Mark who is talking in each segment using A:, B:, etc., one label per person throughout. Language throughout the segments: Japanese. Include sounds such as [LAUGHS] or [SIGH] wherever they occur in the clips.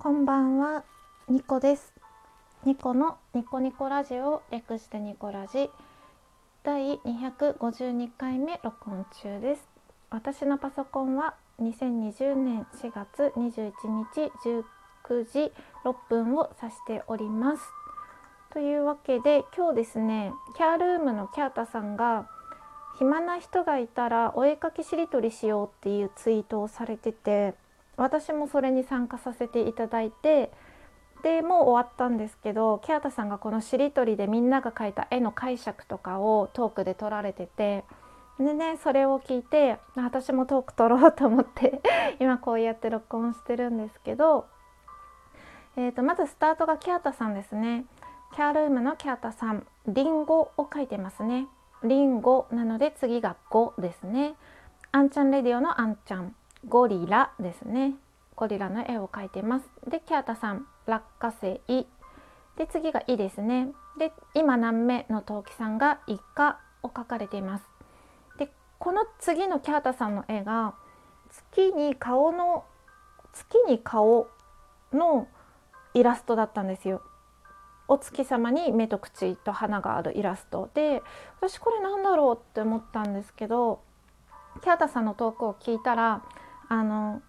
A: こんばんは、ニコです。ニコのニコニコラジオ略してニコラジ第252回目録音中です。私のパソコンは2020年4月21日19時6分を指しております。というわけで今日ですね、キャールームのキャータさんが暇な人がいたらお絵かきしりとりしようっていうツイートをされてて私もそれに参加させていただいてでもう終わったんですけどキャータさんがこのしりとりでみんなが描いた絵の解釈とかをトークで撮られててでねそれを聞いて私もトーク撮ろうと思って [LAUGHS] 今こうやって録音してるんですけど、えー、とまずスタートがキャータさんですね。キャールームのキャータさんリンゴを書いてますね。リンゴなので次が5ですね。あんちゃんレディオのあんちゃん。ゴリラですね。ゴリラの絵を描いてます。でキャータさん落花生で次が「い」ですね。で今何目の陶器さんが「イカ」を描かれています。でこの次のキャータさんの絵が月に顔の月に顔のイラストだったんですよ。お月様に目と口と鼻があるイラスト。で私これなんだろうって思ったんですけどキャータさんのトークを聞いたらあの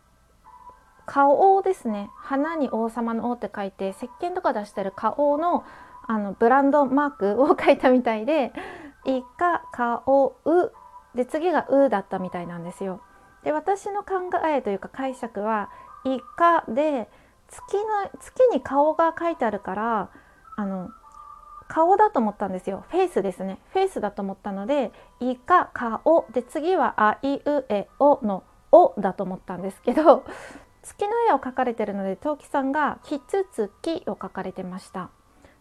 A: 顔ですね。花に王様の王って書いて石鹸とか出してる顔のあのブランドマークを書いたみたいで「いか顔う」で次が「う」だったみたいなんですよ。で私の考えというか解釈は「いか」で月の月に顔が書いてあるからあの顔だと思ったんですよ。フェイスですね。フェイスだと思ったので「いか顔」で次は「あいうえお」の「お」だと思ったんですけど月の絵を描かれてるので陶器さんが「キツツキ」を描かれてました。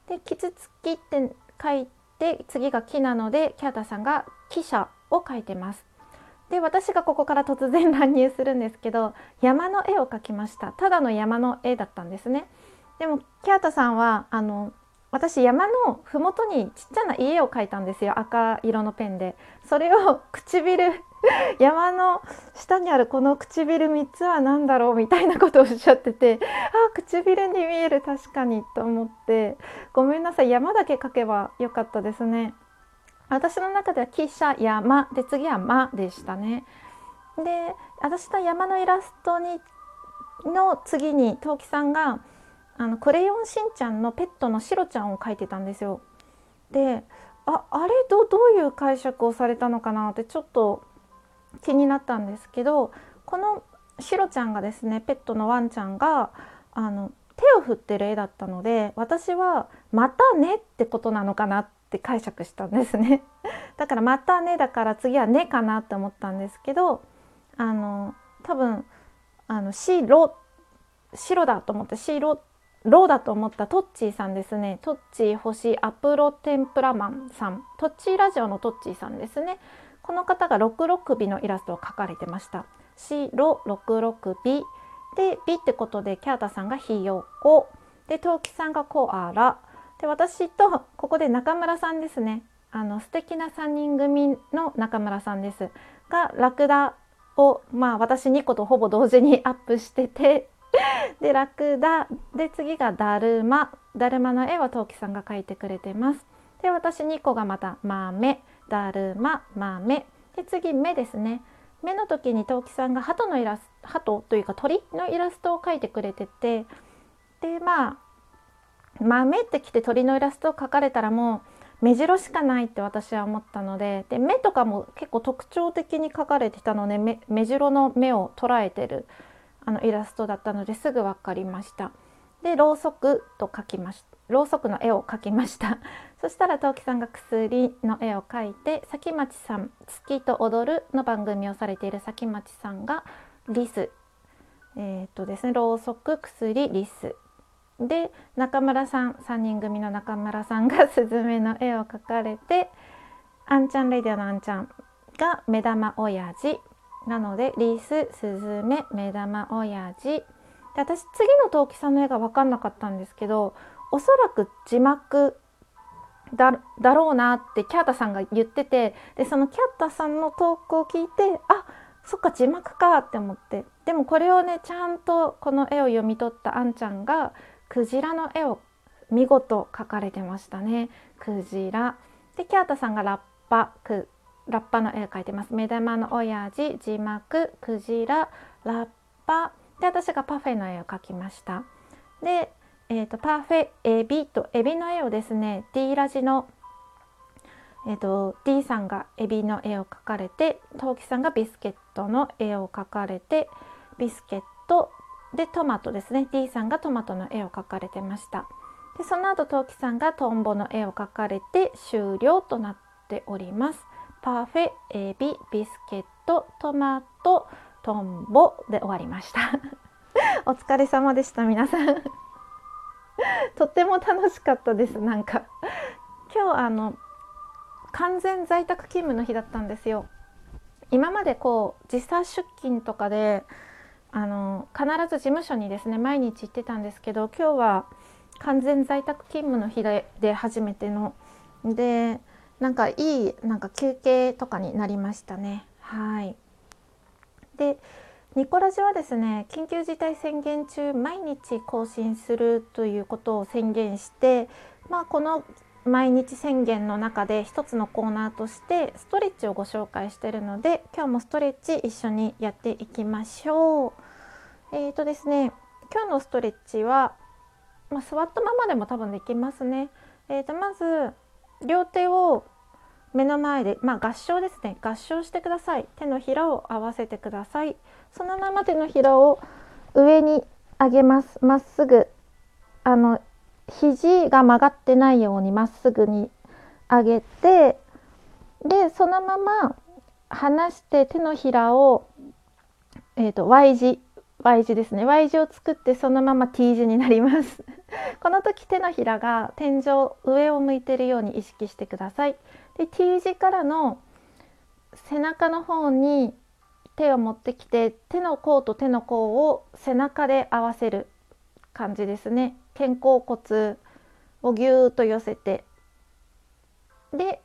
A: で「キツツキ」って書いて次が「木」なのでキャータさんが「汽車」を描いてます。で私がここから突然乱入するんですけど山の絵を描きましたただの山の絵だったんですねでもキャータさんはあの私山の麓にちっちゃな家を描いたんですよ。赤色のペンで。それを唇 [LAUGHS] 山の下にあるこの唇3つは何だろうみたいなことをおっしゃっててあ唇に見える。確かにと思って。ごめんなさい。山だけ描けばよかったですね。私の中では「汽車山」で次は「間」でしたね。で私の山のイラストにの次に陶器さんがあのクレヨンしんちゃんのペットのシロちゃんを描いてたんですよ。でああれどどういう解釈をされたのかなってちょっと気になったんですけどこのシロちゃんがですねペットのワンちゃんがあの手を振ってる絵だったので私は「またね」ってことなのかなって解釈したんですね。[LAUGHS] だから「またね」だから次は「ね」かなって思ったんですけどあの多分あの白白だと思って白ローだと思ったトッチーさんですね。トッチー星アプロテンプラマンさん。トッチーラジオのトッチーさんですね。この方が66尾のイラストを描かれてました。白66尾で美ってことでキャータさんがひよこ。で陶器さんがコアラ。で私とここで中村さんですね。あの素敵な3人組の中村さんです。がラクダをまあ私2個とほぼ同時にアップしてて。[LAUGHS] でラクダ。で次がだるま。だるまの絵は陶器さんが描いてくれてます。で私2個がまた豆。だるま豆。で次目ですね。目の時に陶器さんが鳩のイラスト鳩というか鳥のイラストを描いてくれてて。でまあ豆ってきて鳥のイラストを描かれたらもう目白しかないって私は思ったので。で目とかも結構特徴的に描かれてたので目目白の目を捉えてる。あのイラストだったのですぐ分かりました。でろうそくと描きましたろうそくの絵を描きました。[LAUGHS] そしたら陶器さんが薬の絵を描いて崎町さん「月と踊る」の番組をされている崎町さんがリス。えー、っとですねろうそく薬リス。で中村さん3人組の中村さんが [LAUGHS] スズメの絵を描かれてあんちゃんレディオのあんちゃんが目玉親父。なのでリススズメ目玉親父。で私次の陶器さんの絵が分かんなかったんですけどおそらく字幕だだろうなってキャータさんが言っててでそのキャータさんのトークを聞いてあそっか字幕かって思って。でもこれをねちゃんとこの絵を読み取ったあんちゃんがクジラの絵を見事描かれてましたね。クジラ。でキャータさんがラッパク。ラッパの絵を描いてます。目玉の親父字幕クジララッパ。で私がパフェの絵を描きました。で、えーと、パフェエビとエビの絵をですね D ラジのえーと、D さんがエビの絵を描かれてトウキさんがビスケットの絵を描かれてビスケット。でトマトですね。D さんがトマトの絵を描かれてました。でその後トウキさんがトンボの絵を描かれて終了となっております。パフェエビビスケットトマトトンボで終わりました。[LAUGHS] お疲れ様でした皆さん。[LAUGHS] とっても楽しかったです。なんか今日あの完全在宅勤務の日だったんですよ。今までこう時差出勤とかであの必ず事務所にですね毎日行ってたんですけど今日は完全在宅勤務の日でで初めての。でなんかいいなんか休憩とかになりましたねはいでニコラジはですね緊急事態宣言中毎日更新するということを宣言してまあこの毎日宣言の中で一つのコーナーとしてストレッチをご紹介しているので今日もストレッチ一緒にやっていきましょう。えーとですね今日のストレッチは、まあ、座ったままでも多分できますね。えー、とまず両手を目の前で、まあ、合掌ですね。合掌してください。手のひらを合わせてください。そのまま手のひらを上に上げます。まっすぐあの肘が曲がってないようにまっすぐに上げてでそのまま離して手のひらを、えーと、Y 字。Y 字ですね。Y 字を作ってそのまま T 字になります。[LAUGHS] この時手のひらが天井上を向いているように意識してください。で T 字からの背中の方に手を持ってきて手の甲と手の甲を背中で合わせる感じですね。肩甲骨をぎゅーっと寄せて。で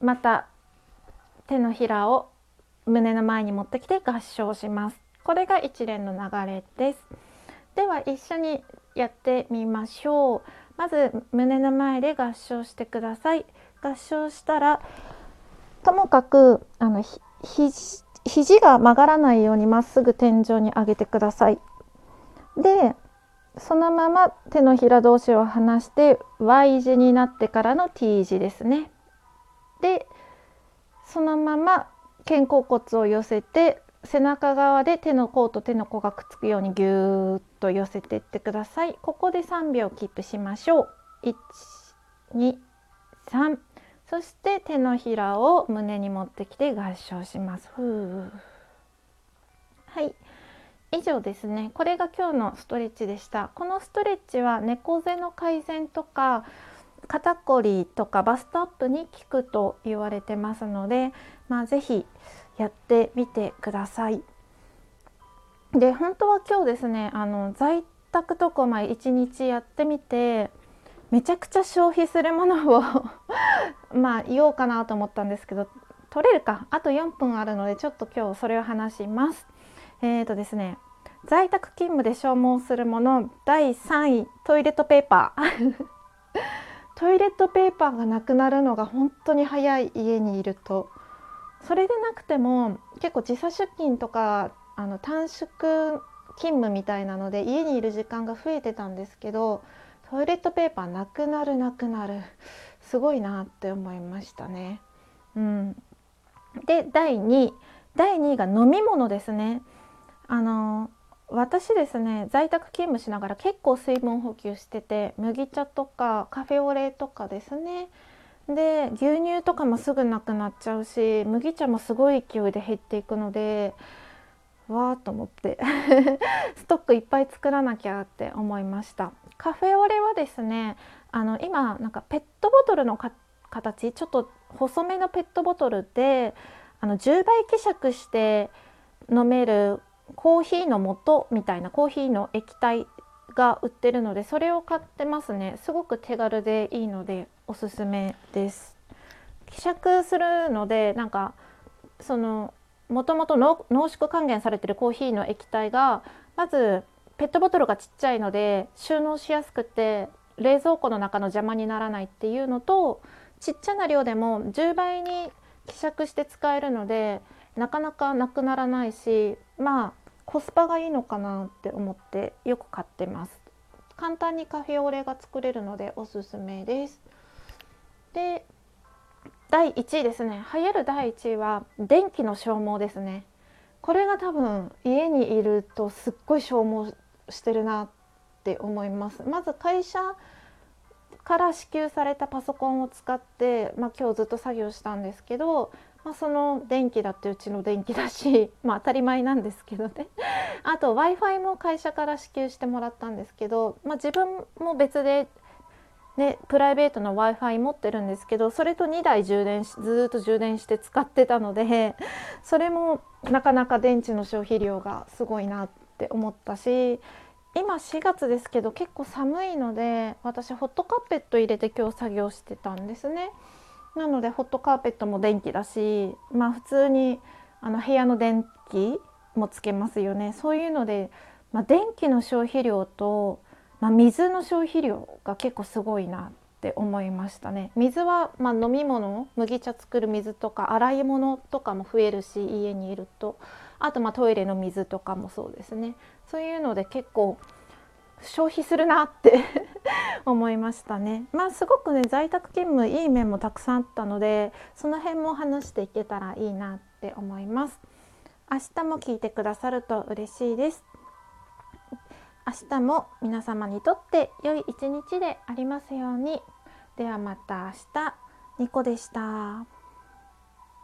A: また手のひらを胸の前に持ってきて合掌しますこれが一連の流れです。では一緒にやってみましょう。まず胸の前で合掌してください。合掌したらともかくあのひ肘が曲がらないようにまっすぐ天井に上げてください。でそのまま手のひら同士を離して Y 字になってからの T 字ですね。でそのまま肩甲骨を寄せて背中側で手の甲と手の甲がくっつくようにぎゅーっと寄せていってください。ここで3秒キープしましょう。1、2、3そして手のひらを胸に持ってきて合掌します。はい。以上ですねこれが今日のストレッチでしたこのストレッチは猫背の改善とか肩こりとかバストアップに効くと言われてますので、まあ、是非やってみてください。で本当は今日ですねあの在宅とかま1日やってみてめちゃくちゃ消費するものを [LAUGHS] まあ言おうかなと思ったんですけど取れるかあと4分あるのでちょっと今日それを話します。えーとですね在宅勤務で消耗するもの第3位トイレットペーパー [LAUGHS] トイレットペーパーがなくなるのが本当に早い家にいるとそれでなくても結構時差出勤とかあの短縮勤務みたいなので家にいる時間が増えてたんですけどトイレットペーパーなくなるなくなるすごいなって思いましたね。うん、で第2位第2位が飲み物ですね。あの私ですね在宅勤務しながら結構水分補給してて麦茶とかカフェオレとかですねで牛乳とかもすぐなくなっちゃうし麦茶もすごい勢いで減っていくのでわーと思って [LAUGHS] ストックいっぱい作らなきゃって思いました。カフェオレはですねあの今なんかペットボトルの形ちょっと細めのペットボトルであの10倍希釈して飲めるコーヒーの素みたいなコーヒーの液体が売ってるのでそれを買ってますね。すごく手軽でいいので。おすすめです。希釈するのでなんかそのもともと濃縮還元されてるコーヒーの液体がまずペットボトルがちっちゃいので収納しやすくて冷蔵庫の中の邪魔にならないっていうのとちっちゃな量でも10倍に希釈して使えるのでなかなかなくならないしまあコスパがいいのかなって思ってよく買ってます。簡単にカフェオレが作れるのでおすすめです。で第1位ですね。流行る第1位は電気の消耗ですね。これが多分家にいるとすっごい消耗してるなって思います。まず会社から支給されたパソコンを使って、まあ、今日ずっと作業したんですけど、まあ、その電気だってうちの電気だし、[LAUGHS] まあ、当たり前なんですけどね。あと w i f i も会社から支給してもらったんですけど、まあ、自分も別で、ね、プライベートの w i f i 持ってるんですけどそれと2台充電しずっと充電して使ってたので [LAUGHS] それもなかなか電池の消費量がすごいなって思ったし今4月ですけど結構寒いので私ホットカーペット入れて今日作業してたんですね。なのでホットカーペットも電気だしまあ普通にあの部屋の電気もつけますよねそういうので、まあ、電気の消費量と、まあ、水の消費量が結構すごいなって思いましたね水はまあ飲み物麦茶作る水とか洗い物とかも増えるし家にいるとあとまあトイレの水とかもそうですねそういうので結構消費するなって [LAUGHS] 思いましたね。まあすごくね在宅勤務いい面もたくさんあったのでその辺も話していけたらいいなって思います。明日も聞いてくださると嬉しいです。明日も皆様にとって良い一日でありますように。ではまた明日。ニコでした。